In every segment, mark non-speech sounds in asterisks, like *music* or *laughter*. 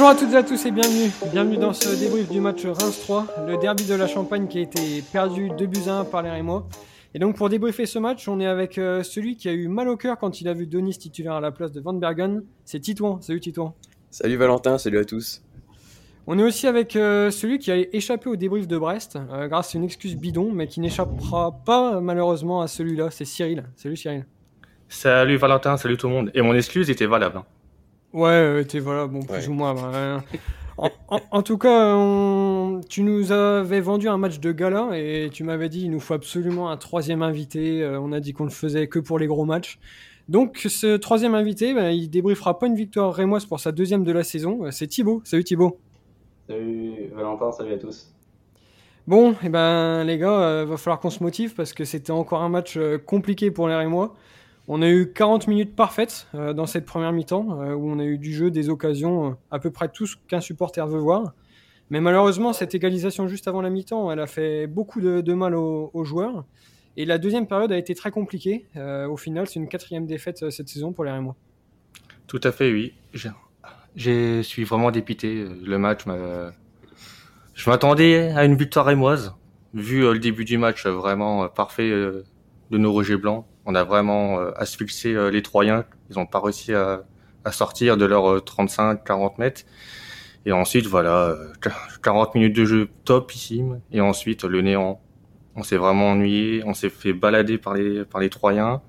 Bonjour à toutes et à tous et bienvenue. Bienvenue dans ce débrief du match Reims 3, le derby de la Champagne qui a été perdu 2 buts à 1 par les Rémois. Et donc pour débriefer ce match, on est avec euh, celui qui a eu mal au cœur quand il a vu Denis titulaire à la place de Van Bergen. C'est Titouan. Salut Titouan. Salut Valentin, salut à tous. On est aussi avec euh, celui qui a échappé au débrief de Brest euh, grâce à une excuse bidon, mais qui n'échappera pas malheureusement à celui-là. C'est Cyril. Salut Cyril. Salut Valentin, salut tout le monde. Et mon excuse était valable. hein. Ouais, était voilà, bon, plus Ouais. ou moins. bah, en, en- en tout cas, on- tu nous avais vendu un match de gala et tu m'avais dit il nous faut absolument un troisième invité. Euh, on a dit qu'on le faisait que pour les gros matchs. Donc, ce troisième invité, bah, il débriefera pas une victoire rémoise pour sa deuxième de la saison. Euh, C'est Thibaut. Salut Thibaut. Salut Valentin, salut à tous. Bon, et ben les gars, euh, va falloir qu'on se motive parce que c'était encore un match euh, compliqué pour les Rémois. On a eu 40 minutes parfaites euh, dans cette première mi-temps euh, où on a eu du jeu, des occasions, euh, à peu près tout ce qu'un supporter veut voir. Mais malheureusement, cette égalisation juste avant la mi-temps, elle a fait beaucoup de, mal aux, joueurs. Et la deuxième période a été très compliquée. Au final, c'est une quatrième défaite cette saison pour les Rémois. Tout à fait, oui. Je, suis vraiment dépité. Le match, m'a- je m'attendais à une victoire rémoise. Vu le début du match vraiment parfait de nos Rogers Blancs, on a vraiment euh, asphyxié euh, les Troyens. Ils n'ont pas réussi à, sortir de leurs 35-40 mètres. Et ensuite, voilà, euh, 40 minutes de jeu topissime. Et ensuite, le néant. On s'est vraiment ennuyé. On s'est fait balader par les, Troyens.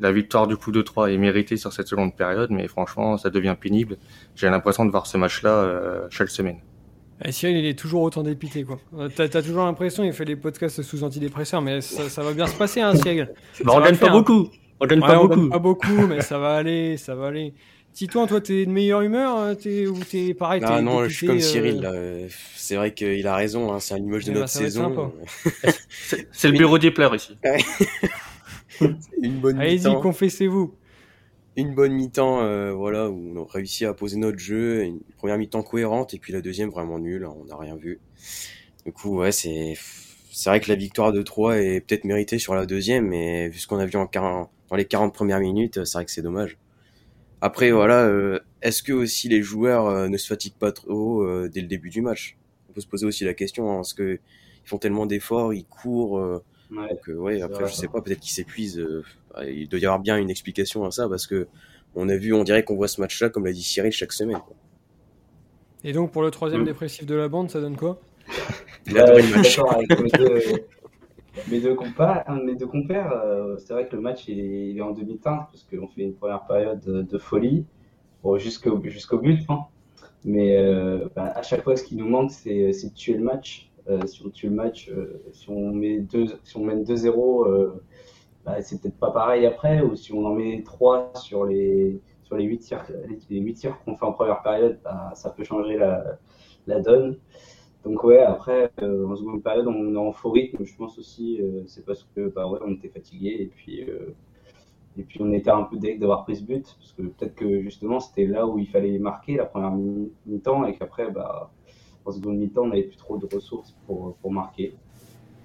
La victoire du coup de 3 est méritée sur cette seconde période, mais franchement, ça devient pénible. J'ai l'impression de voir ce match-là euh, chaque semaine. Et Cyril, il est toujours autant dépité. quoi. Euh, T'as toujours l'impression qu'il fait des podcasts sous antidépresseurs, mais ça, ça va bien se passer, hein, Cyril. *laughs* Bah, on gagne pas beaucoup. On gagne Ouais, pas on beaucoup. donne pas beaucoup, mais ça va aller, ça va aller. Titouan, toi, t'es de meilleure humeur hein, t'es, ou t'es pareil Ah non, je suis comme euh, Cyril. Euh, C'est vrai qu'il a raison, hein, c'est à l'image de Eh ben, notre saison. C'est le bureau des pleurs ici. Une *laughs* bonne Allez-y, confessez-vous. Une bonne mi-temps, euh, voilà, où on a réussi à poser notre jeu, une première mi-temps cohérente et puis la deuxième vraiment nulle, hein, on n'a rien vu. Du coup, ouais, c'est c'est vrai que la victoire de 3 est peut-être méritée sur la deuxième, mais vu ce qu'on a vu en 40 dans les 40 premières minutes, c'est vrai que c'est dommage. Après, voilà, euh, est-ce que aussi les joueurs euh, ne se fatiguent pas trop euh, dès le début du match? On peut se poser aussi la question, hein, parce que ils font tellement d'efforts, ils courent. Euh, Ouais. donc euh, ouais, après vrai. je sais pas, peut-être qu'ils s'épuisent. euh, il doit y avoir bien une explication à ça parce que on a vu, on dirait qu'on voit ce match-là, comme l'a dit Cyril, chaque semaine. quoi. Et donc, pour le troisième Mm. dépressif de la bande, ça donne quoi? Ouais, adoré je suis avec mes deux, mes deux compas, un de mes deux compères. euh, c'est vrai que le match il est, il est en demi-teinte parce qu'on fait une première période de, de folie bon, jusqu'au jusqu'au but. hein. Mais euh, bah, à chaque fois, ce qui nous manque, c'est c'est de tuer le match. Si on tue le match, euh, si on met deux, si on mène 2-0, euh, bah, c'est peut-être pas pareil après. Ou si on en met 3 sur les sur les 8 tirs, qu'on fait en première période, bah, ça peut changer la, donne. Donc ouais, après, euh, en seconde période, on est en faux rythme. Je pense aussi, euh, c'est parce que bah ouais, on était fatigué et puis et puis on était un peu deg d'avoir pris ce but parce que peut-être que justement c'était là où il fallait marquer la première mi- mi-temps et qu'après, bah en seconde mi-temps, on n'avait plus trop de ressources pour pour marquer.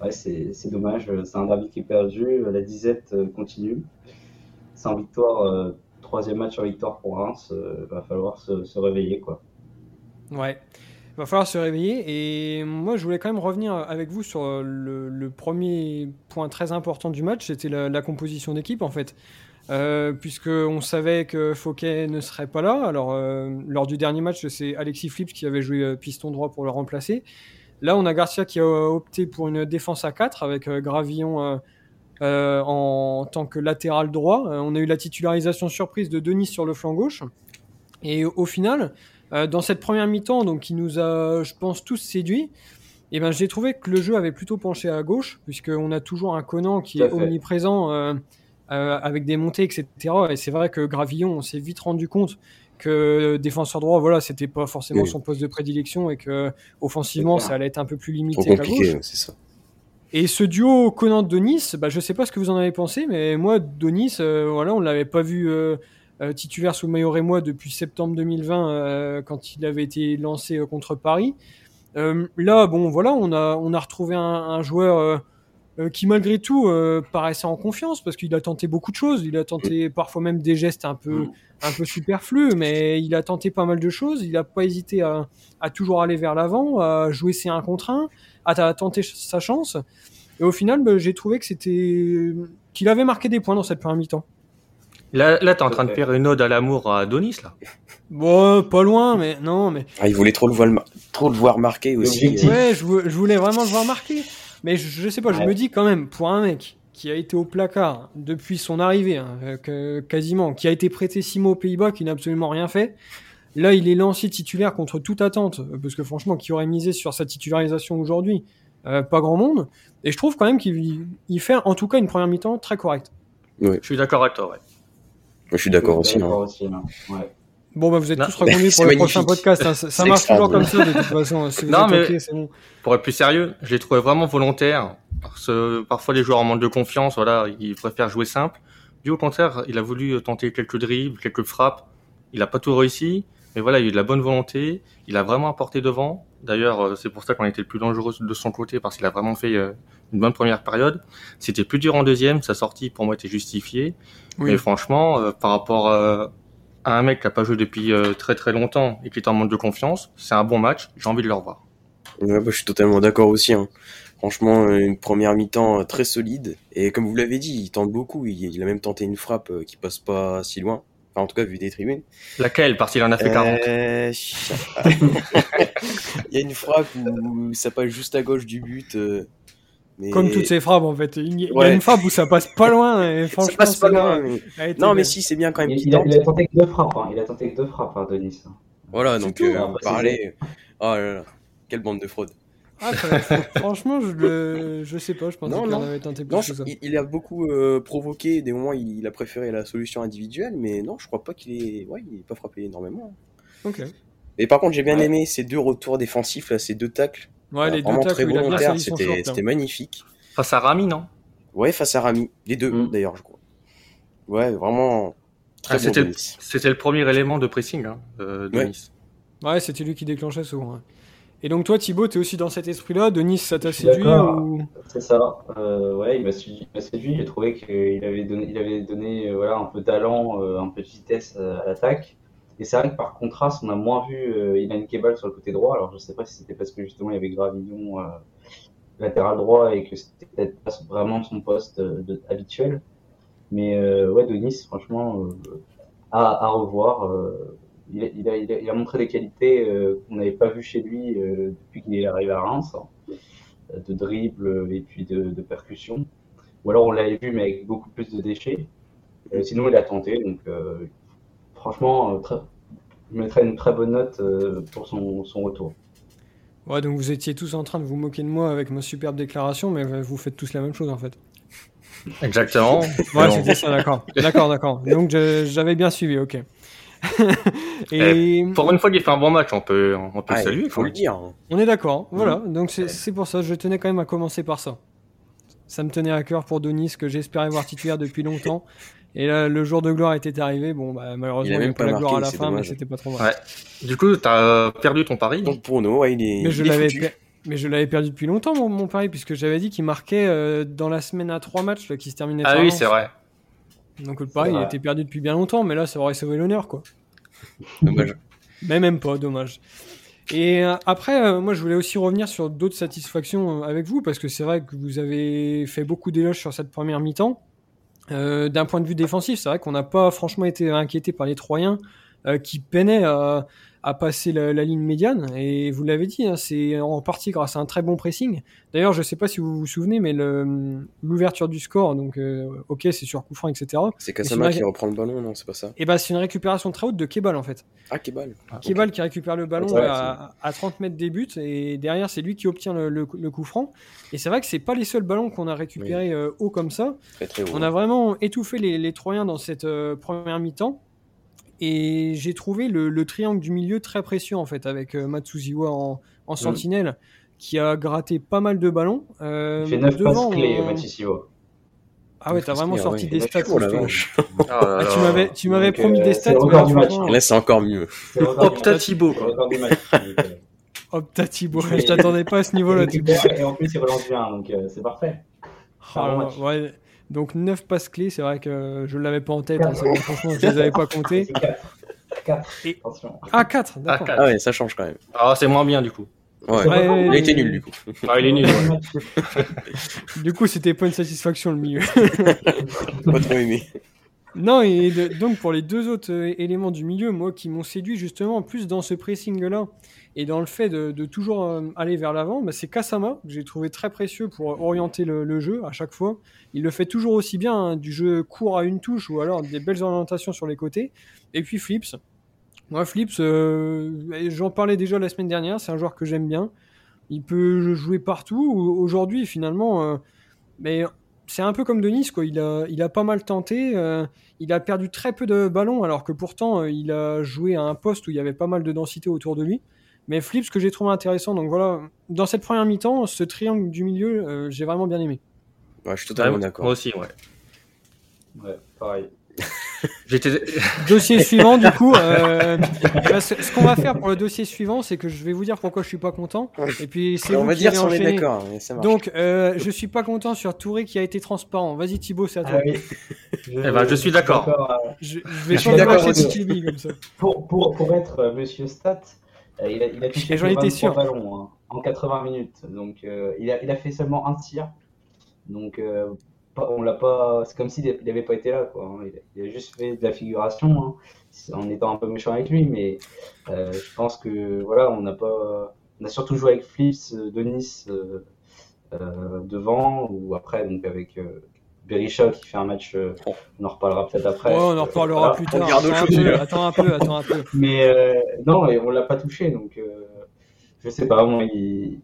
Ouais, c'est dommage. C'est un derby qui est perdu. La disette euh, continue. Sans victoire, euh, troisième match en victoire pour Reims, euh, va falloir se, se réveiller quoi. Ouais. Va falloir se réveiller. Et moi, je voulais quand même revenir avec vous sur le, premier point très important du match, c'était la composition d'équipe en fait. Euh, puisque on savait que Fouquet ne serait pas là. Alors, euh, lors du dernier match, c'est Alexis Flips qui avait joué euh, piston droit pour le remplacer. Là, on a Garcia qui a opté pour une défense à 4 avec Gravillon euh, en tant que latéral droit. On a eu la titularisation surprise de Denis sur le flanc gauche. Et au final, dans cette première mi-temps, donc qui nous a, je pense, tous séduits, et ben j'ai trouvé que le jeu avait plutôt penché à gauche, puisqu'on a toujours un Conan qui est fait. omniprésent euh, avec des montées, etc. Et c'est vrai que Gravillon, on s'est vite rendu compte que défenseur droit, voilà, c'était pas forcément Oui. son poste de prédilection et que offensivement, ça allait être un peu plus limité gauche. ça. Et ce duo Conan-Denis, bah, je sais pas ce que vous en avez pensé, mais moi, Denis, euh, voilà, on l'avait pas vu euh, euh, titulaire sous le maillot rémois depuis septembre 2020, euh, quand il avait été lancé contre Paris. Là, bon, voilà, on a, on a retrouvé un, un joueur euh, euh, qui malgré tout euh, paraissait en confiance parce qu'il a tenté beaucoup de choses. Il a tenté parfois même des gestes un peu, un peu superflus, mais il a tenté pas mal de choses. Il n'a pas hésité à, à, toujours aller vers l'avant, à jouer ses 1 contre 1, à, tenter sa chance. Et au final, bah, j'ai trouvé que c'était qu'il avait marqué des points dans cette première mi-temps. Là, là t'es en train de faire une ode à l'amour à Donis, là. Bon, pas loin, mais non, mais. Ah, il voulait trop le voir, trop le voir marquer aussi. Ouais, je, voulais vraiment le voir marquer. Mais je, je sais pas, je me dis quand même, pour un mec qui a été au placard depuis son arrivée, hein, que, quasiment, qui a été prêté six mois aux Pays-Bas, qui n'a absolument rien fait. Là, il est lancé titulaire contre toute attente, parce que franchement, qui aurait misé sur sa titularisation aujourd'hui? Euh, Pas grand monde. Et je trouve quand même qu'il fait en tout cas une première mi-temps très correcte. Ouais. Je suis d'accord avec toi, ouais. Je suis d'accord aussi. Hein. aussi hein. Ouais. Bon, bah, vous êtes tous reconnus *laughs* pour le prochain podcast. Hein. Ça, marche toujours comme ça, de toute façon. Si vous non, êtes mais bon. pour être plus sérieux, je l'ai trouvé vraiment volontaire. Parce que parfois, les joueurs en manque de confiance, voilà, ils préfèrent jouer simple. Du au contraire, il a voulu tenter quelques dribbles, quelques frappes. Il n'a pas tout réussi. Mais voilà, il a eu de la bonne volonté. Il a vraiment apporté devant. D'ailleurs, euh, c'est pour ça qu'on était le plus dangereux de son côté, parce qu'il a vraiment fait euh, une bonne première période. C'était plus dur en deuxième. Sa sortie, pour moi, était justifiée. Mais franchement, euh, par rapport à un mec qui a pas joué depuis très très longtemps et qui est en manque de confiance, c'est un bon match. J'ai envie de le revoir. Ouais, bah, je suis totalement d'accord aussi. Hein. Franchement, une première mi-temps très solide. Et comme vous l'avez dit, il tente beaucoup. Il, a même tenté une frappe qui passe pas si loin en tout cas, vu des tribunes. Laquelle Parce qu'il en a fait 40. Euh, *laughs* il y a une frappe où ça passe juste à gauche du but. Euh, Comme toutes ces frappes, en fait. Il y a une frappe où ça passe pas loin. Et franchement, *laughs* ça passe pas loin. Non, mais si, c'est bien quand même. Il a tenté que deux frappes. Hein. Il a tenté que deux frappes, hein, Denis. Voilà, donc, euh, parler. Oh là là, quelle bande de fraude. Ah, franchement, je le, je sais pas, je pense qu'il en avait tenté plus non, ça. Il, a beaucoup euh, provoqué, des moments il, a préféré la solution individuelle, mais non, je crois pas qu'il est, ouais, il est pas frappé énormément. Ok. Et par contre, j'ai bien aimé ces deux retours défensifs, là, ces deux tacles. Ouais, les deux tacles, très c'était, c'était magnifique. Face à Rami, non? Ouais, face à Rami, les deux mm. d'ailleurs, je crois. Ouais, vraiment. Très ah, c'était, le, c'était le premier élément de pressing hein, de Nice. Ouais, c'était lui qui déclenchait souvent. Et donc toi, Thibaut, tu es aussi dans cet esprit-là? De Nice, ça t'a séduit ou... C'est ça. Euh, ouais, il m'a séduit. J'ai trouvé qu'il avait donné, il avait donné euh, voilà, un peu d'allant, euh, un peu de vitesse à l'attaque. Et c'est vrai que par contraste, on a moins vu euh, Ilan Kebal sur le côté droit. Alors je sais pas si c'était parce que justement il y avait Gravillon latéral droit et que c'était peut-être pas vraiment son poste habituel. Mais ouais, de Nice, franchement, à, revoir il a, il, a, montré des qualités euh, qu'on n'avait pas vues chez lui euh, depuis qu'il est arrivé à Reims, hein, de dribble et puis de, de, percussion. Ou alors on l'avait vu, mais avec beaucoup plus de déchets. Euh, sinon, il a tenté. Donc, franchement, très, je mettrais une très bonne note pour son, son, retour. Ouais, donc vous étiez tous en train de vous moquer de moi avec ma superbe déclaration, mais vous faites tous la même chose en fait. Exactement. ouais, c'était ça, d'accord. D'accord, d'accord. Donc j'avais bien suivi, ok. *laughs* et eh, pour une fois qu'il fait un bon match, on peut, on peut saluer. Il faut le dire. On est d'accord. Voilà. Mm. Donc c'est pour ça. Je tenais quand même à commencer par ça. Ça me tenait à cœur pour Denis que j'espérais voir titulaire depuis longtemps. Et là, le jour de gloire était arrivé. Bon, bah, malheureusement, il n'y a pas la gloire à la fin, mais c'était pas trop mal. Ouais. Du coup, t'as perdu ton pari. Donc pour nous, ouais, il est. Mais je l'avais. Mais je l'avais perdu depuis longtemps, mon, pari, puisque j'avais dit qu'il marquait euh, dans la semaine à trois matchs, là, qui se terminait. Ah oui, c'est vrai. Donc le pari, il était perdu depuis bien longtemps, mais là, ça aurait sauvé l'honneur, quoi. Dommage. *laughs* mais même pas, dommage. Et euh, après, euh, moi, je voulais aussi revenir sur d'autres satisfactions euh, avec vous, parce que c'est vrai que vous avez fait beaucoup d'éloges sur cette première mi-temps. D'un point de vue défensif, c'est vrai qu'on n'a pas franchement été inquiété par les Troyens, qui peinaient à, à passer la, ligne médiane. Et vous l'avez dit, hein, c'est en partie grâce à un très bon pressing. D'ailleurs, je ne sais pas si vous vous souvenez, mais l'ouverture du score, donc euh, ok, c'est sur coup franc, etc. C'est Kasama qui reprend le ballon, non C'est pas ça Et eh ben, c'est une récupération très haute de Kebal en fait. Ah, Kebal. Ah, Kebal qui récupère le ballon à, 30 mètres des buts et derrière, c'est lui qui obtient le, coup franc. Et c'est vrai que c'est pas les seuls ballons qu'on a récupérés euh, haut comme ça. On a vraiment étouffé les, Troyens dans cette euh, première mi-temps. Et j'ai trouvé le, triangle du milieu très précieux en fait, avec euh, Matsuziwa en, en mm. sentinelle, qui a gratté pas mal de ballons. Euh, il fait 9 passes clés, Matsuziwa. Ah ouais, t'as vraiment sorti des stats. Oh *laughs* la ah, tu m'avais, tu m'avais promis des stats. Mais là, c'est encore mieux. Optatibo. Optatibo. *laughs* Je t'attendais pas à ce niveau-là. Et en plus, il relance bien, donc euh, c'est parfait. Ah, ouais. Donc 9 passes clés, c'est vrai que je ne l'avais pas en tête, hein, franchement je ne les avais pas *laughs* comptés. 4. Ah 4, d'accord. Ah ouais, ça change quand même. Ah c'est moins bien du coup. Ouais, ouais il était nul du coup. Ah, il est nul. *laughs* du coup, c'était pas une satisfaction le milieu. *laughs* pas trop aimé. Non, et donc pour les deux autres euh, éléments du milieu, moi qui m'ont séduit justement plus dans ce pressing-là et dans le fait de, toujours euh, aller vers l'avant, bah, c'est Kasama que j'ai trouvé très précieux pour orienter le, jeu à chaque fois. Il le fait toujours aussi bien, hein, du jeu court à une touche ou alors des belles orientations sur les côtés. Et puis Flips. Moi, Flips, euh, j'en parlais déjà la semaine dernière, c'est un joueur que j'aime bien. Il peut jouer partout. Aujourd'hui, finalement, mais c'est un peu comme Denis, quoi. Il a, il a pas mal tenté. Euh, il a perdu très peu de ballons, alors que pourtant, euh, il a joué à un poste où il y avait pas mal de densité autour de lui. Mais Flip, ce que j'ai trouvé intéressant, donc voilà, dans cette première mi-temps, ce triangle du milieu, euh, j'ai vraiment bien aimé. Ouais, je suis totalement d'accord. Moi aussi, ouais. Ouais, pareil. *laughs* dossier suivant, du coup. Euh, *laughs* bah, ce qu'on va faire pour le dossier suivant, c'est que je vais vous dire pourquoi je suis pas content. Et puis c'est On va dire si on est d'accord. Donc, euh, je suis pas content sur Touré qui a été transparent. Vas-y Thibaut, c'est à toi. Ah je, eh ben, je suis d'accord. Euh, je, vais je pas lâcher comme ça. Pour, pour, pour être euh, Monsieur Stat, il a, il a touché 23 ballons hein, en 80 minutes. Donc, il, a, il a fait seulement un tir. Donc, on l'a pas. C'est comme s'il n'avait pas été là, quoi. Hein. Il, a, juste fait de la figuration, hein, en étant un peu méchant avec lui, mais euh, je pense que voilà, on n'a pas. On a surtout joué avec Flips, euh, Denis euh, devant, ou après donc avec Berisha qui fait un match. on en reparlera peut-être après. on en reparlera plus tard. Attends un, peu, attends un peu, Mais non, et on l'a pas touché, donc je sais pas, on, il,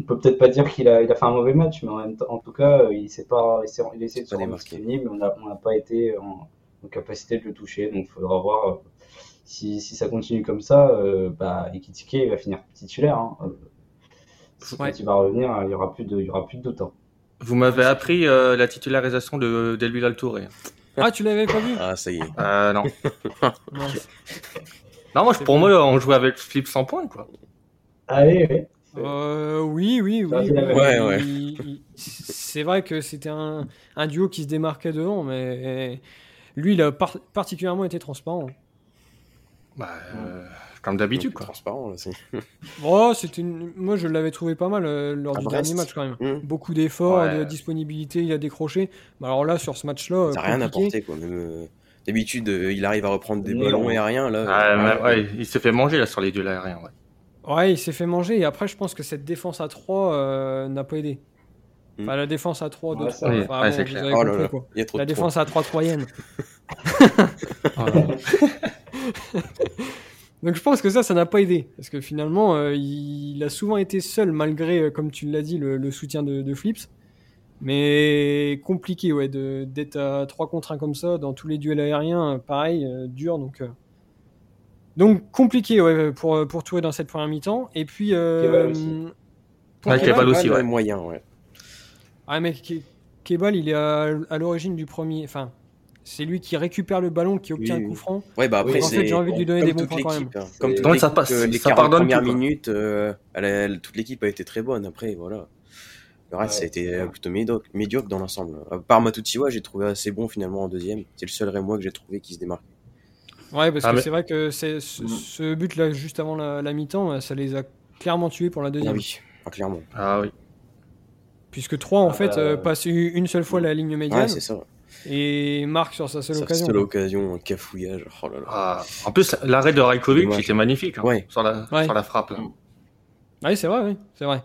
on peut peut-être pas dire qu'il a, il a fait un mauvais match, mais en, tout cas, il s'est pas, il, il a essayé de se mais on n'a on pas été en, capacité de le toucher, donc il faudra voir euh, si, si, ça continue comme ça, euh, bah, Ekitike va finir titulaire. Hein. Euh, quand il va revenir, il y aura plus de, il y aura plus de doute. Hein. Vous m'avez appris la titularisation de d'Elvil Altouré. *laughs* Ah, tu l'avais pas vu? Ah, ça y est. Euh, non. *laughs* non, moi, pour moi, on jouait avec Flip sans points, quoi. Allez, euh, oui, oui, oui. Ouais, ouais. C'est vrai que c'était un, un, duo qui se démarquait devant, mais lui, il a particulièrement été transparent. Bah, euh, comme d'habitude, quoi. Transparent, là, *laughs* oh, une... Moi, je l'avais trouvé pas mal euh, lors du dernier match, quand même. Mmh. Beaucoup d'efforts, de disponibilité, il a décroché. Mais alors là, sur ce match-là. Ça n'a rien apporté, quoi. D'habitude, il arrive à reprendre des ballons aériens, là. Ah, ouais, il s'est fait manger, là, sur les duels aériens, ouais. Ouais, il s'est fait manger et après, je pense que cette défense à 3 euh, n'a pas aidé. Hmm. Enfin, la défense à 3 de 3. Enfin, c'est clair. Oh là là. Il y a trop la défense à 3 troyenne. *laughs* *laughs* Donc je pense que ça, ça n'a pas aidé. Parce que finalement, euh, il a souvent été seul malgré, euh, comme tu l'as dit, le, le soutien de, de, Flips. Mais compliqué, ouais, d'être à 3 contre 1 comme ça, dans tous les duels aériens, pareil, dur. Donc donc compliqué ouais, pour, pour Touré dans cette première mi-temps. Et puis. Euh, pour Kebal, aussi, ouais. moyen, ouais. Ah, mais Kebal, il est à, à l'origine du premier. Enfin, c'est lui qui récupère le ballon, qui obtient un coup franc. Ouais, bah après, en fait, j'ai envie de lui donner des bons points quand même. Hein. Comme toute ça passe, euh, les ça pardonne premières minutes, euh, toute l'équipe a été très bonne. Après, voilà. Le reste, ça a été plutôt médiocre, médiocre dans l'ensemble. À part Matutiwa, j'ai trouvé assez bon finalement en deuxième. C'est le seul Rémois que j'ai trouvé qui se démarque. Ouais, parce ah, que c'est vrai que mm. ce, but-là, juste avant la, mi-temps, ça les a clairement tués pour la deuxième. Ah oui, clairement. Ah oui. Puisque 3, en ah fait, bah, euh, passe une seule fois la ligne médiane. Ouais, c'est ça. Et marque sur sa seule occasion. Sa seule occasion, un cafouillage. Oh là là. Ah, en plus, l'arrêt de Rajkovic était magnifique hein, ouais. sur, la, sur la frappe. Là. Oui, c'est vrai, oui, c'est vrai.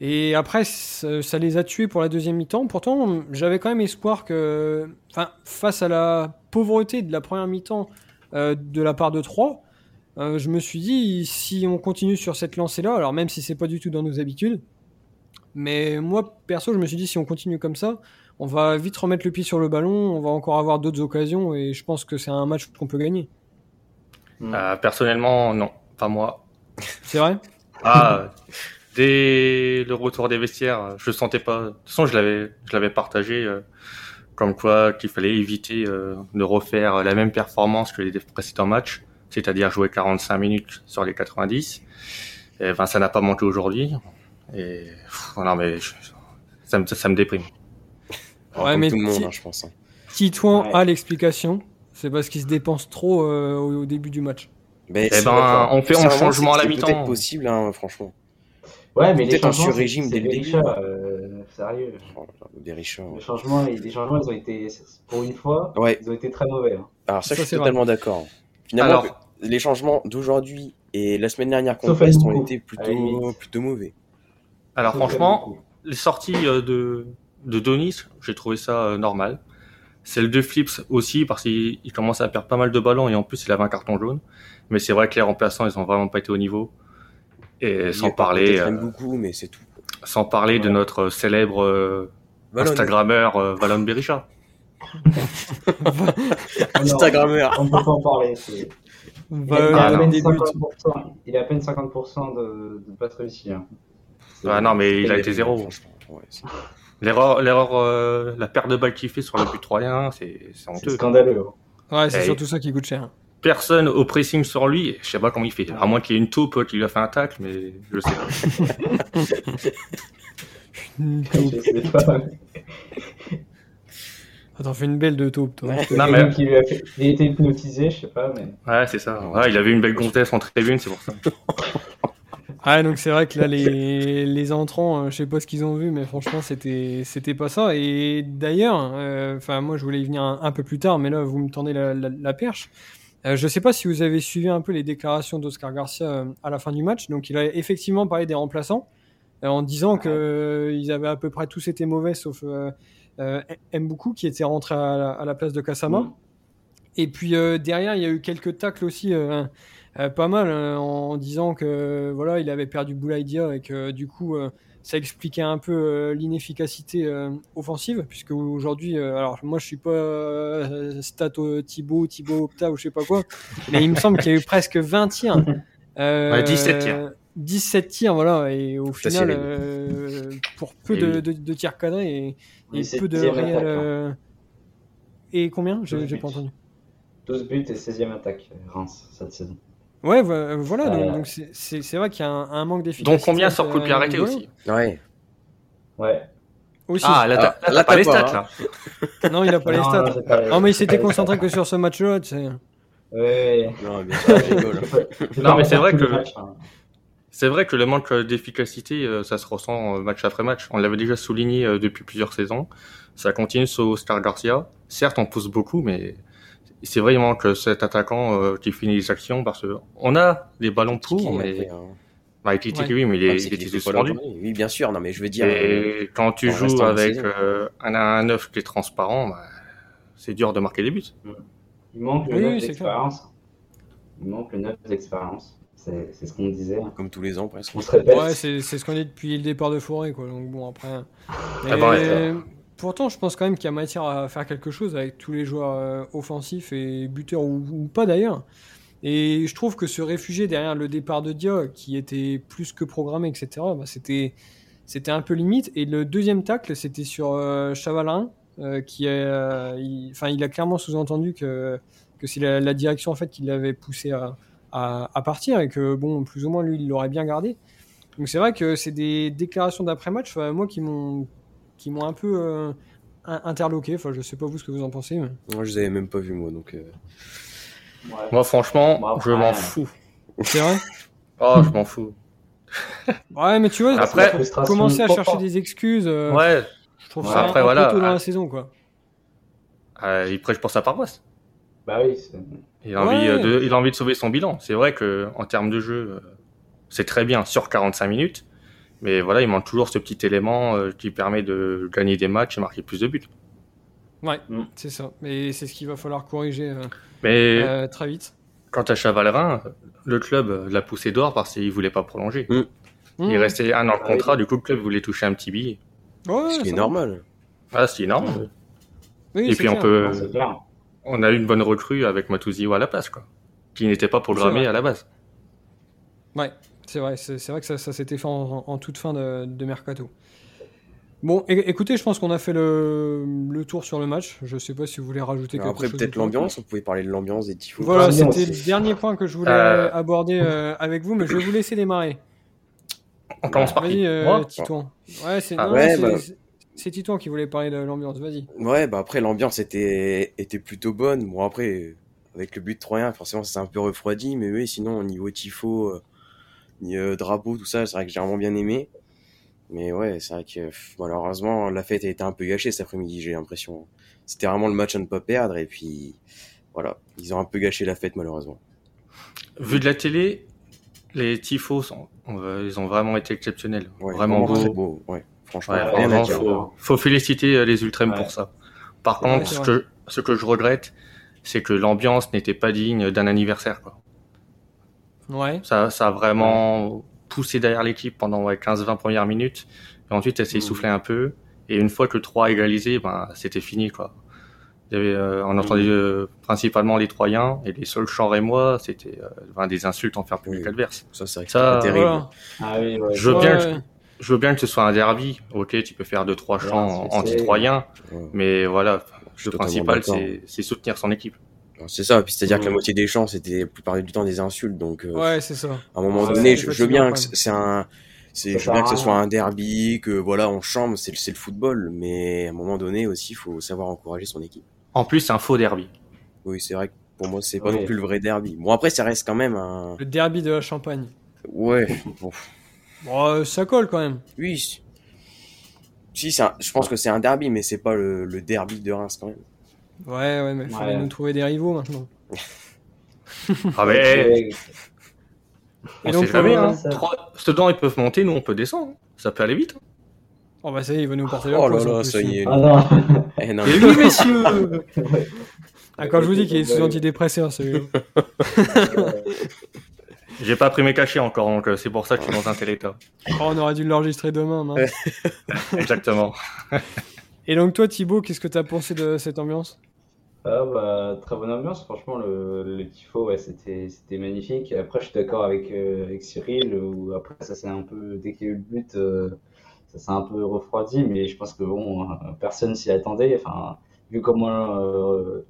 Et après, ça les a tués pour la deuxième mi-temps. Pourtant, j'avais quand même espoir que, enfin, face à la pauvreté de la première mi-temps, euh, de la part de 3. Euh, je me suis dit, si on continue sur cette lancée-là, alors même si c'est pas du tout dans nos habitudes, mais moi, perso, je me suis dit, si on continue comme ça, on va vite remettre le pied sur le ballon, on va encore avoir d'autres occasions, et je pense que c'est un match qu'on peut gagner. Euh, personnellement, non, pas moi. C'est vrai? Ah, dès le retour des vestiaires, je sentais pas. De toute façon, je l'avais, je l'avais partagé comme quoi qu'il fallait éviter euh, de refaire la même performance que les précédents matchs, c'est-à-dire jouer 45 minutes sur les 90. Et, ben, ça n'a pas manqué aujourd'hui. Et non, mais ça, me, ça me déprime. Alors, Ouais, comme mais tout le monde, hein, je pense. hein. Titouan Ouais. a l'explication. C'est parce qu'il se dépense trop euh, au, au début du match. Eh c'est- ben, on fait un changement à la c'est- c'est mi-temps. peut-être possible, hein, franchement. Ouais, mais les changements, c'est début. Berisha, euh, sérieux. Oh Berisha, ouais. Les changements, les changements, ils ont été, pour une fois, Ouais, ils ont été très mauvais. hein. alors ça, Ça, je suis totalement d'accord. Finalement, Alors- les changements d'aujourd'hui et la semaine dernière Brest Nkunku, ont été plutôt, plutôt mauvais. Alors franchement, les sorties euh, de, de Donis, j'ai trouvé ça euh, normal. Celle de Flips aussi, parce qu'il il commence à perdre pas mal de ballons et en plus il avait un carton jaune. Mais c'est vrai que les remplaçants, ils ont vraiment pas été au niveau. Et sans parler, euh, beaucoup, mais c'est tout. sans parler de Ouais. notre célèbre euh, Valon. Instagrammeur euh, Valon Berisha. *laughs* Instagrammeur. On peut pas en parler. Il a, il a à peine des buts. 50%, il a à peine 50% de, de pas réussi. Hein. Ah non, mais il a été zéro. ouais, *laughs* L'erreur, l'erreur, euh, la perte de balle qu'il fait sur le but troyen, c'est c'est C'est honteux. scandaleux. hein. Ouais, c'est surtout ça qui coûte cher. Personne au pressing sur lui, je sais pas comment il fait. À moins qu'il y ait une taupe qui lui a fait un tacle, mais je sais pas. Je sais pas. Attends, fais une belle de taupe, toi. Ouais. Non, mais- qui lui a fait- Il a été hypnotisé, je sais pas, mais. Ouais, c'est ça. Ouais, il avait une belle gonzesse en tribune, c'est pour ça. *laughs* Ah, donc c'est vrai que là, les, les entrants, euh, je sais pas ce qu'ils ont vu, mais franchement, c'était c'était pas ça. Et d'ailleurs, euh, enfin, moi, je voulais y venir un, un peu plus tard, mais là, vous me tendez la, la- la perche. Euh, je sais pas si vous avez suivi un peu les déclarations d'Oscar Garcia euh, à la fin du match. Donc, il a effectivement parlé des remplaçants euh, en disant que euh, ils avaient à peu près tous été mauvais, sauf Mboukou qui était rentré à la, à la place de Kasama. Mm. Et puis derrière, il y a eu quelques tacles aussi, pas mal, en disant que voilà, il avait perdu Boulaïdia et que du coup, ça expliquait un peu euh, l'inefficacité euh, offensive, puisque aujourd'hui, euh, alors moi je suis pas euh, Stato Thibaut, Thibaut Opta ou je sais pas quoi, mais il me semble qu'il y a eu presque 20 tirs. Euh, Ouais, 17 tirs. 17 tirs, voilà, et au Ça, final, euh, pour peu de, de, de tirs cadrés et, peu de euh, Et combien? J'ai pas entendu. 12 buts et 16e attaque, Reims, cette saison. Ouais, vo- voilà, donc- donc c'est- vrai qu'il y a un, un manque d'efficacité. Donc combien sur euh, coup de pied arrêté aussi Ouais. Ouais. Aussi. Ah, là, Ah, t'as là, pas les pas, stats, là. *laughs* Non, il a pas les stats. non, j'ai pas- Non, mais il s'était concentré que sur ce match-là, tu sais. Ouais. Non, *laughs* pas mais c'est vrai que- match, hein. C'est vrai que le manque d'efficacité, euh, ça se ressent euh, match après match. On l'avait déjà souligné euh, depuis plusieurs saisons. Ça continue sur Star Garcia. Certes, on pousse beaucoup, mais c'est vraiment que cet attaquant euh, qui finit les actions parce que on a des ballons pour, Tiki, mais hein. bah, Ekitike, Ouais. oui, mais il, Ah, est, il était là suspendu. Oui, bien sûr. Non, mais je veux dire. euh, Et quand tu joues avec euh, un 1 9 qui est transparent, bah, c'est dur de marquer des buts. Il manque le Oui, 9 oui, c'est d'expérience. Il manque le 9 d'expérience. C'est ce qu'on disait. comme tous les ans presque. On se répète. Ouais, c'est ce qu'on dit depuis le départ de Forêt, quoi. Donc bon, après. Ah bah ouais, pourtant, je pense quand même qu'il y a matière à faire quelque chose avec tous les joueurs euh, offensifs et buteurs ou, pas d'ailleurs. Et je trouve que se réfugier derrière le départ de Dia, qui était plus que programmé, etc., bah, c'était c'était un peu limite. Et le deuxième tacle, c'était sur euh, Chavalerin, euh, qui euh, il, il a clairement sous-entendu que que c'est la, direction en fait qui l'avait poussé à, à, à partir et que bon, plus ou moins lui, il l'aurait bien gardé. Donc c'est vrai que c'est des déclarations d'après-match, moi qui m'ont qui m'ont un peu euh, in- interloqué. Enfin, je sais pas vous ce que vous en pensez. Mais... Moi, je les avais même pas vus, moi. Donc, euh, Ouais. Moi, franchement, je m'en fous. *laughs* C'est vrai? Oh, je m'en fous. *laughs* Ouais, mais tu vois, Après, commencer à propre. chercher des excuses, euh, Ouais, je trouve Ouais. ça Après, un voilà, peu tôt dans ah. la saison, quoi. euh, il prêche pour sa paroisse. Bah oui, Il a, Ouais. envie, de, il a envie de sauver son bilan. C'est vrai que en termes de jeu, c'est très bien sur 45 minutes. Mais voilà, il manque toujours ce petit élément euh, qui permet de gagner des matchs et marquer plus de buts. Ouais, Mm. c'est ça. Et c'est ce qu'il va falloir corriger euh, Mais euh, très vite. quant à Chavalerin, le club l'a poussé dehors parce qu'il voulait pas prolonger. Mm. Il Mm. restait un an de Ah contrat, du coup le club voulait toucher un petit billet. Ouais, ce qui est normal. Ah, c'est énorme. Oui, et puis on peut, non, on a eu une bonne recrue avec Matuziwa à la place, quoi, qui n'était pas programmé à la base. Ouais, c'est vrai. C'est vrai que ça, ça s'était fait en, en toute fin de, de mercato. Bon, écoutez, je pense qu'on a fait le, le tour sur le match. Je sais pas si vous voulez rajouter quelque Après, chose. peut-être ou pas. l'ambiance. On pouvait parler de l'ambiance des tifos. Voilà, c'était le dernier point que je voulais Euh. aborder euh, avec vous, mais je vais vous laisser démarrer. On commence par qui euh, Moi Titouan. Ouais, c'est Ah ouais, bah. Titouan qui voulait parler de l'ambiance, vas-y. Ouais, bah après l'ambiance était était plutôt bonne. Bon après avec le but 3-1, forcément c'est un peu refroidi, mais oui, sinon au niveau tifo, euh, drapeau, tout ça, c'est vrai que j'ai vraiment bien aimé. Mais ouais, c'est vrai que malheureusement la fête a été un peu gâchée cet après-midi, j'ai l'impression. C'était vraiment le match à ne pas perdre et puis voilà, ils ont un peu gâché la fête malheureusement. Vu de la télé, les tifos, sont, ils ont vraiment été exceptionnels. Ouais, vraiment beau. beau. Ouais, franchement, Ouais, rien à vraiment, dire. faut, faut féliciter euh, les Ultram Ouais. pour ça. Par Ouais, contre, ce que, ce que je regrette, c'est que l'ambiance n'était pas digne d'un anniversaire. Quoi. Ouais. Ça, ça a vraiment poussé derrière l'équipe pendant ouais, 15-20 premières minutes. Et ensuite, elle s'est Mhm. essoufflée un peu. Et une fois que le 3 a égalisé, ben, c'était fini. Quoi. Il y avait, euh, on entendait euh, principalement les Troyens. Et les seuls chants rémois, c'était euh, ben, des insultes envers le public Oui. adverse. Ça c'est que terrible. Voilà. Ah oui, ouais. Je veux bien ouais. Je veux bien que ce soit un derby. Ok, tu peux faire deux trois Ouais, chants anti-troyens. Ouais. Mais voilà, Je le principal, c'est soutenir son équipe. C'est ça, puis c'est-à-dire que la Mhm. moitié des chants, c'était la plupart du temps des insultes, donc euh, Ouais, c'est ça. à un moment Ouais, donné, je, je veux bien que c'est un, c'est, je veux bien que ce soit un derby, que voilà, on chante, c'est, le- c'est le football, mais à un moment donné aussi, il faut savoir encourager son équipe. En plus, c'est un faux derby. Oui, c'est vrai que pour moi, c'est pas non plus le vrai derby. Bon, après, ça reste quand même un, Le derby de la Champagne. ouais, bon, Bon, euh, ça colle quand même. oui, si, si, c'est un- je pense que c'est un derby, mais c'est pas le, le derby de Reims quand même. Ouais, ouais, mais il fallait Ouais. nous trouver des rivaux maintenant. *laughs* Ah mais on Et donc, sait jamais. euh, Hein. Trois- Sedan, ils peuvent monter, nous on peut descendre. Ça peut aller vite. Oh bah ça y est, il va nous porter Oh là poisse, en là, plus. ça y est. Ah non. Eh, non, *laughs* Et oui, messieurs *laughs* Ah, quand je vous dis qu'il est sous antidépresseur, celui-là. J'ai pas pris mes cachets encore, donc euh, c'est pour ça que je suis dans un tel état. Oh, on aurait dû l'enregistrer demain, mince. Exactement. Et donc toi, Thibaut, qu'est-ce que t'as pensé de cette ambiance? Ah bah, très bonne ambiance, franchement, le, le tifo, ouais, c'était, magnifique. Après, je suis d'accord avec, euh, avec Cyril, où après, ça s'est un peu, dès qu'il y a eu le but, euh, ça s'est un peu refroidi, mais je pense que bon, euh, personne s'y attendait. Enfin, vu comment, euh,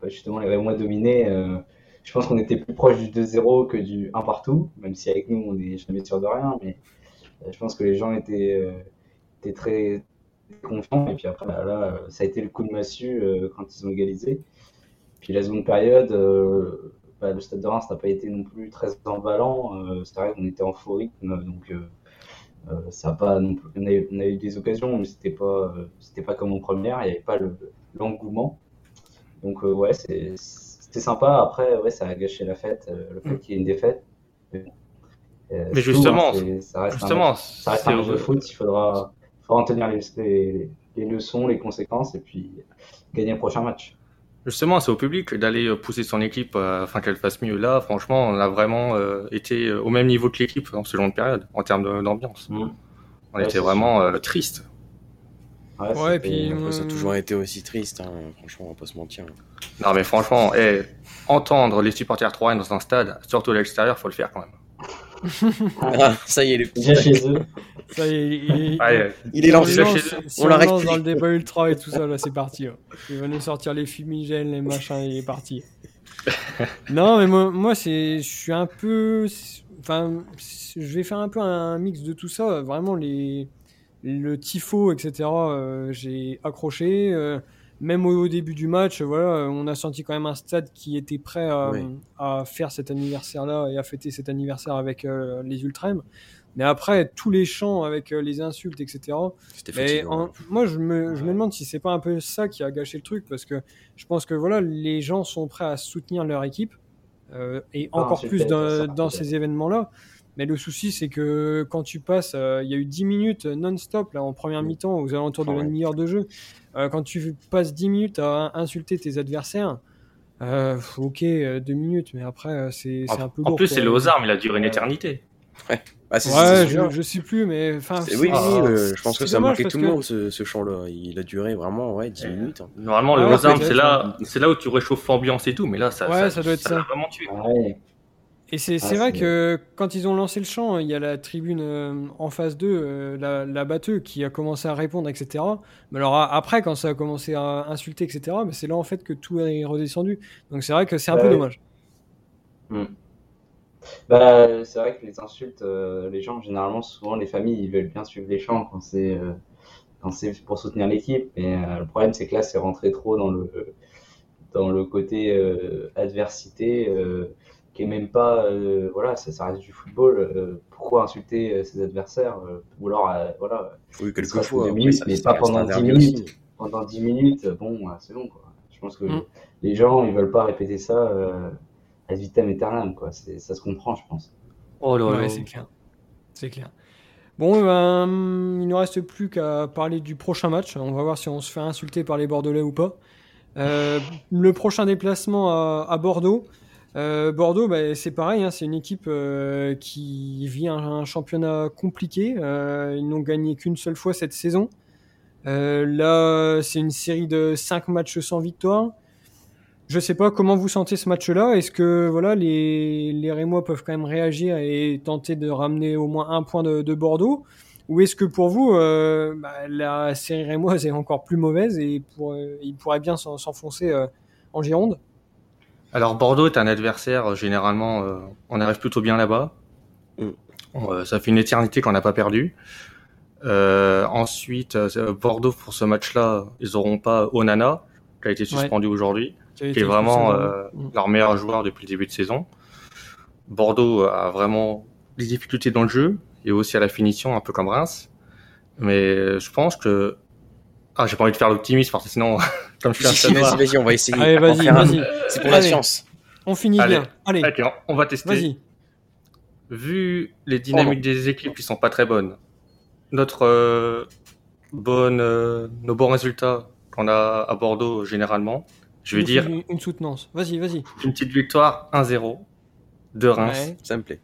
bah, justement, les Rémois dominaient, euh, je pense qu'on était plus proche du 2-0 que du 1 partout, même si avec nous, on n'est jamais sûr de rien, mais euh, je pense que les gens étaient, euh, étaient très confiants. Et puis après, bah, là, euh, ça a été le coup de massue euh, quand ils ont égalisé. Puis la seconde période, euh, bah, le Stade de Reims n'a pas été non plus très emballant. Euh, c'est vrai qu'on était en faux rythme, donc ça a pas non plus. On a, eu- on a eu des occasions, mais c'était pas, c'était pas comme en première. Il n'y avait pas le- l'engouement. Donc ouais, c'est- c'était sympa. Après, ouais, ça a gâché la fête, le fait qu'il y ait une défaite. Mais, tout, justement, hein, c'est- ça reste un Justement, match- ça reste un match de foot. Il faudra, faudra en tenir les, les, les leçons, les conséquences, et puis gagner le prochain match. Justement, c'est au public d'aller euh, pousser son équipe euh, afin qu'elle fasse mieux. Là, franchement, on a vraiment euh, été au même niveau que l'équipe en ce longue période, en termes de- d'ambiance. Mm. On Ouais, était vraiment euh, triste. Ouais, Ouais, c'était- puis- Après, ça a toujours été aussi triste, hein. franchement, on va pas se mentir. Non, mais franchement, eh, entendre les supporters 3 dans un stade, surtout à l'extérieur, faut le faire quand même. *laughs* Ah, ça y est, les petits. Chez eux. *laughs* Ça il, il- Ouais, Il est lancé. lance- si On on plus. dans le débat ultra et tout ça, là, c'est parti. là. Il va nous sortir les fumigènes, les machins, il est parti. *laughs* non, mais moi, moi c'est, je suis un peu, enfin, je vais faire un peu un mix de tout ça. Vraiment les, le tifo, etc. euh, j'ai accroché. euh, même au début du match, voilà, on a senti quand même un stade qui était prêt à, Oui. à faire cet anniversaire-là et à fêter cet anniversaire avec euh, les Ultrêmes. Mais après, tous les chants avec euh, les insultes, etc. Fatigant. en- moi, je me, je me demande si c'est pas un peu ça qui a gâché le truc, parce que je pense que voilà, les gens sont prêts à soutenir leur équipe, euh, et Ah, encore plus dans, ça, dans peut-être. ces événements-là. Mais le souci, c'est que quand tu passes, euh, il y a eu 10 minutes non-stop là en première Mm. mi-temps, aux alentours de Ah la ouais. demi-heure de jeu. Euh, quand tu passes 10 minutes à insulter tes adversaires, euh, ok, euh, deux minutes, mais après, c'est un peu En lourd, plus, c'est le aux armes, il a duré une éternité. Ah, c'est- Ouais, c'est je, je sais plus, mais enfin. C'est- Oui, oui, Ah, euh, je pense que ça a dommage marqué parce tout le que- monde ce, ce chant-là. Il a duré vraiment ouais, 10 Ouais. minutes. hein. Normalement, Ah, le peut-être, c'est là, c'est là où tu réchauffes l'ambiance et tout, mais là, ça, Ouais, ça doit être ça. vraiment tué. Ouais. Et c'est Ah, c'est vrai c'est- que quand ils ont lancé le chant, il y a la tribune euh, en face d'eux, euh, la, la batteuse, qui a commencé à répondre, etc. Mais alors a- après, quand ça a commencé à insulter, etc., mais c'est là en fait que tout est redescendu. Donc c'est vrai que c'est un peu dommage. Bah, c'est vrai que les insultes, euh, les gens, généralement, souvent, les familles, ils veulent bien suivre les chants quand c'est euh, quand c'est pour soutenir l'équipe. Mais euh, le problème, c'est que là, c'est rentré trop dans le, dans le côté euh, adversité, euh, qui est même pas. euh, voilà, ça, ça reste du football. euh, pourquoi insulter euh, ses adversaires euh, Ou alors, euh, voilà, Oui, quelquefois. mais ça pas pendant un 10 derby minutes. aussi. pendant 10 minutes, bon, c'est bon, quoi. Je pense que Mm. les gens, ils veulent pas répéter ça euh, ad vitam aeternam, quoi. C'est- Ça se comprend, je pense. Oh là Ouais, là. c'est clair. C'est clair. Bon, ben, il ne reste plus qu'à parler du prochain match. On va voir si on se fait insulter par les Bordelais ou pas. Euh, le prochain déplacement à, à Bordeaux. Euh, Bordeaux, bah, c'est pareil, hein, c'est une équipe euh, qui vit un, un championnat compliqué. Euh, ils n'ont gagné qu'une seule fois cette saison. Euh, là, c'est une série de 5 matchs sans victoire. Je sais pas comment vous sentez ce match-là. Est-ce que voilà les, les Rémois peuvent quand même réagir et tenter de ramener au moins un point de, de Bordeaux? Ou est-ce que pour vous, euh, bah, la série rémoise est encore plus mauvaise et pour, euh, il pourrait bien s'en- s'enfoncer euh, en Gironde? Alors Bordeaux est un adversaire, généralement, euh, on arrive plutôt bien là-bas. Mm. Euh, ça fait une éternité qu'on n'a pas perdu. Euh, ensuite, euh, Bordeaux pour ce match-là, ils auront pas Onana, qui a été suspendu aujourd'hui, qui, est vraiment euh, Mm. leur meilleur joueur depuis le début de saison. Bordeaux a vraiment des difficultés dans le jeu et aussi à la finition, un peu comme Reims. Mais euh, je pense que ah, j'ai pas envie de faire l'optimiste parce que sinon, *laughs* comme je suis un vas-y, vas-y, on va essayer. Allez, vas-y, vas-y. C'est pour la Allez. science. On finit Allez. bien. Allez, Ok, on- va tester. vas-y. Vu les dynamiques des équipes qui sont pas très bonnes, notre euh, bonne, euh, nos bons résultats qu'on a à Bordeaux généralement, je vais Nous dire Une, une soutenance. Vas-y, vas-y. une petite victoire 1-0 de Reims Ouais. Ça me plaît.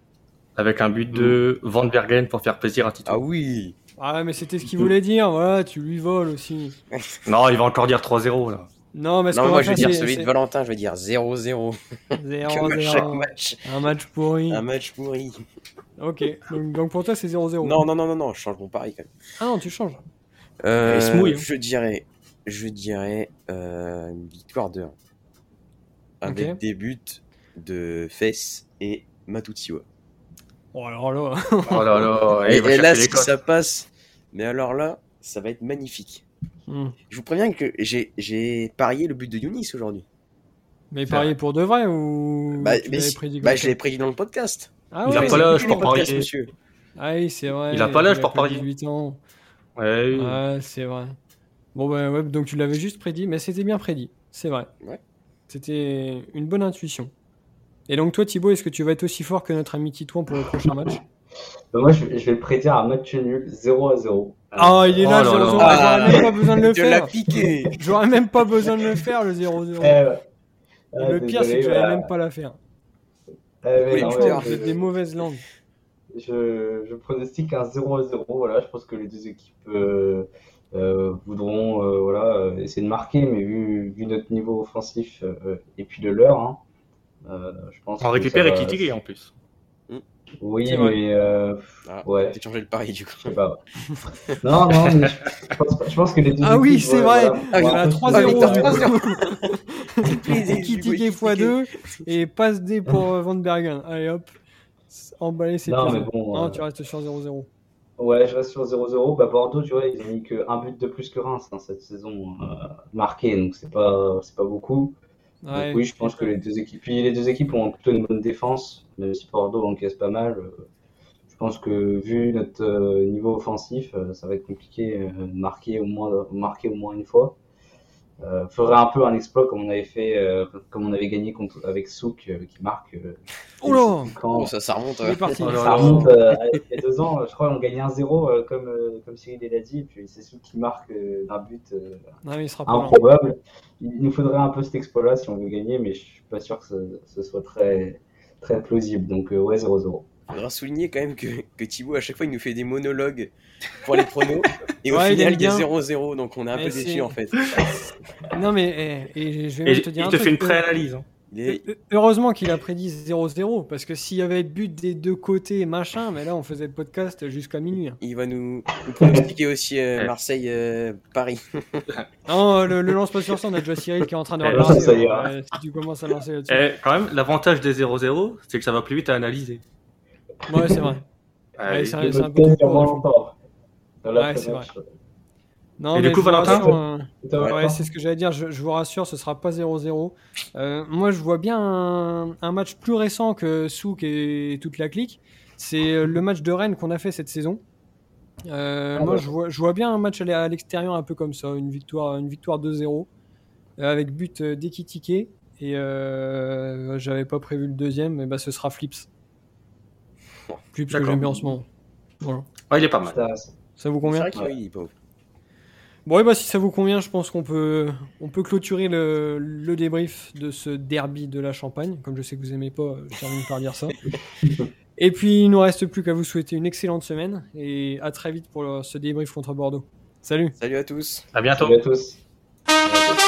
avec un but de Van Bergen pour faire plaisir à Tito. Ah oui. Ah, mais c'était ce qu'il voulait dire. Voilà, tu lui voles aussi. *laughs* Non, il va encore dire 3-0 là. Non, mais ce Non, moi je vais dire celui de Valentin, je vais dire 0-0. Comme à chaque 0-0. match. Un match pourri. Un match pourri. Ok. Donc, donc pour toi, c'est 0-0. Non, non, non, non, non, je change mon pari quand même. Ah non, tu changes. Euh, Il se mouille, hein. Je dirais, je dirais euh, une victoire de 1. Avec des buts de Fess et Matutsiwa. Oh alors là. Oh là là, *laughs* Et, et là, si ça passe, mais alors là, ça va être magnifique. Hmm. Je vous préviens que j'ai j'ai parié le but de Younis aujourd'hui. Mais parier pour de vrai ou Bah, tu mais l'avais si- prédit bah, je l'ai prédit dans le podcast. Ah Il a ouais, pas l'âge pour parier. monsieur. Ah oui, c'est vrai. Il a pas l'âge pour parier. 18 ans. Ouais, oui. Ouais, c'est vrai. Bon, bah ouais, donc tu l'avais juste prédit, mais c'était bien prédit. C'est vrai. Ouais. C'était une bonne intuition. Et donc, toi, Thibaut, est-ce que tu vas être aussi fort que notre ami Titouan pour le prochain match? Bah, moi, je, vais- je vais le prédire un match nul, 0 à 0. Ah, il est là, Oh le là 0-0. là. J'aurais même pas besoin de le faire. piqué. J'aurais même pas besoin de le faire, le 0-0. Eh, ouais. Ah, le pire, c'est que j'allais voilà. même pas la faire. Eh, Oui, non, ouais, je- des mauvaises langues. Je, je pronostique un 0 à 0. Voilà, je pense que les deux équipes euh, voudront euh, voilà, euh, essayer de marquer, mais vu, vu notre niveau offensif euh, et puis le leur, hein, euh, je pense On récupère va- Ekitike en plus. Oui, mais euh, Ah, ouais, J'ai changé le pari du coup. je sais pas. non, non, mais je, pense, je pense que les deux Ah oui, c'est ouais, vrai. voilà, Ah. Voilà, vont- 3-0 Ah, du victoire, coup. Ekitike, Ekitike x2 et passe D pour euh, Van Bergen. Allez hop, emballer c'est Non, mais bon, Non, euh, tu restes sur 0-0. Ouais, je reste sur 0-0. Bah, Bordeaux, tu vois, ils ont mis qu'un but de plus que Reims hein, cette saison euh, marqué, donc c'est pas, c'est pas beaucoup. Donc oui, je pense que les deux équipes, puis les deux équipes ont plutôt une bonne défense, même si Bordeaux encaisse pas mal. euh, Je pense que vu notre euh, niveau offensif, ça va être compliqué de marquer au moins, marquer au moins une fois. Euh, faudrait un peu un exploit comme on avait fait, euh, comme on avait gagné contre, avec Souk euh, qui marque. euh, Oh quand, Oh, ça, ça remonte. *laughs* Ça remonte euh, à- il y a deux ans, je crois, on gagnait 1-0 euh, comme, euh, comme Cyril l'a dit, et puis c'est celui qui marque euh, d'un but euh, Non, mais il sera pas là. improbable. Il nous faudrait un peu cet exploit-là si on veut gagner, mais je suis pas sûr que ce, ce soit très, très plausible. Donc, euh, ouais, 0-0. Il faudra souligner quand même que, que Thibaut, à chaque fois, il nous fait des monologues pour les pronos. *laughs* Et au Ouais, il final, il y a bien. 0-0, donc on est un Mais peu déçus en fait. *laughs* Non, mais eh, et je vais Et même te dire il un te truc. fait une pré-analyse. hein. Est- Heu- Heureusement qu'il a prédit 0-0, parce que s'il y avait but des deux côtés, machin, mais là on faisait le podcast jusqu'à minuit. hein. il va nous, nous pronostiquer aussi euh, Ouais. Marseille-Paris. *laughs* Non, le, le lance pas sur ça, on a déjà Cyril qui est en train de Eh, regarder. ça alors, ira. ouais, si tu commences à lancer là-dessus. Et quand même, l'avantage des 0-0, c'est que ça va plus vite à analyser. Ouais, c'est vrai. *laughs* Ouais, c'est Le un peu Ouais, c'est vrai. Non, Et mais du coup, Valentin euh, Ouais, c'est ce que j'allais dire. Je, je vous rassure, ce sera pas 0-0. Euh, moi, je vois bien un, un match plus récent que Souk et toute la clique. C'est euh, le match de Rennes qu'on a fait cette saison. Euh, Ah moi, ouais. je vois, je vois bien un match aller à l'extérieur un peu comme ça, une victoire, une victoire 2-0 euh, avec but d'Ekitike. Et euh, j'avais pas prévu le deuxième, mais bah, ce sera Flips. Flips que j'aime bien en ce moment. Voilà. Ouais, il est pas mal. ça- Ça vous C'est convient vrai oui. Bon, et bah, si ça vous convient, je pense qu'on peut, on peut clôturer le, le débrief de ce derby de la Champagne. Comme je sais que vous aimez pas, je termine par dire ça. *laughs* Et puis, il nous reste plus qu'à vous souhaiter une excellente semaine et à très vite pour le- ce débrief contre Bordeaux. Salut Salut à tous. À bientôt. Salut à tous. À bientôt.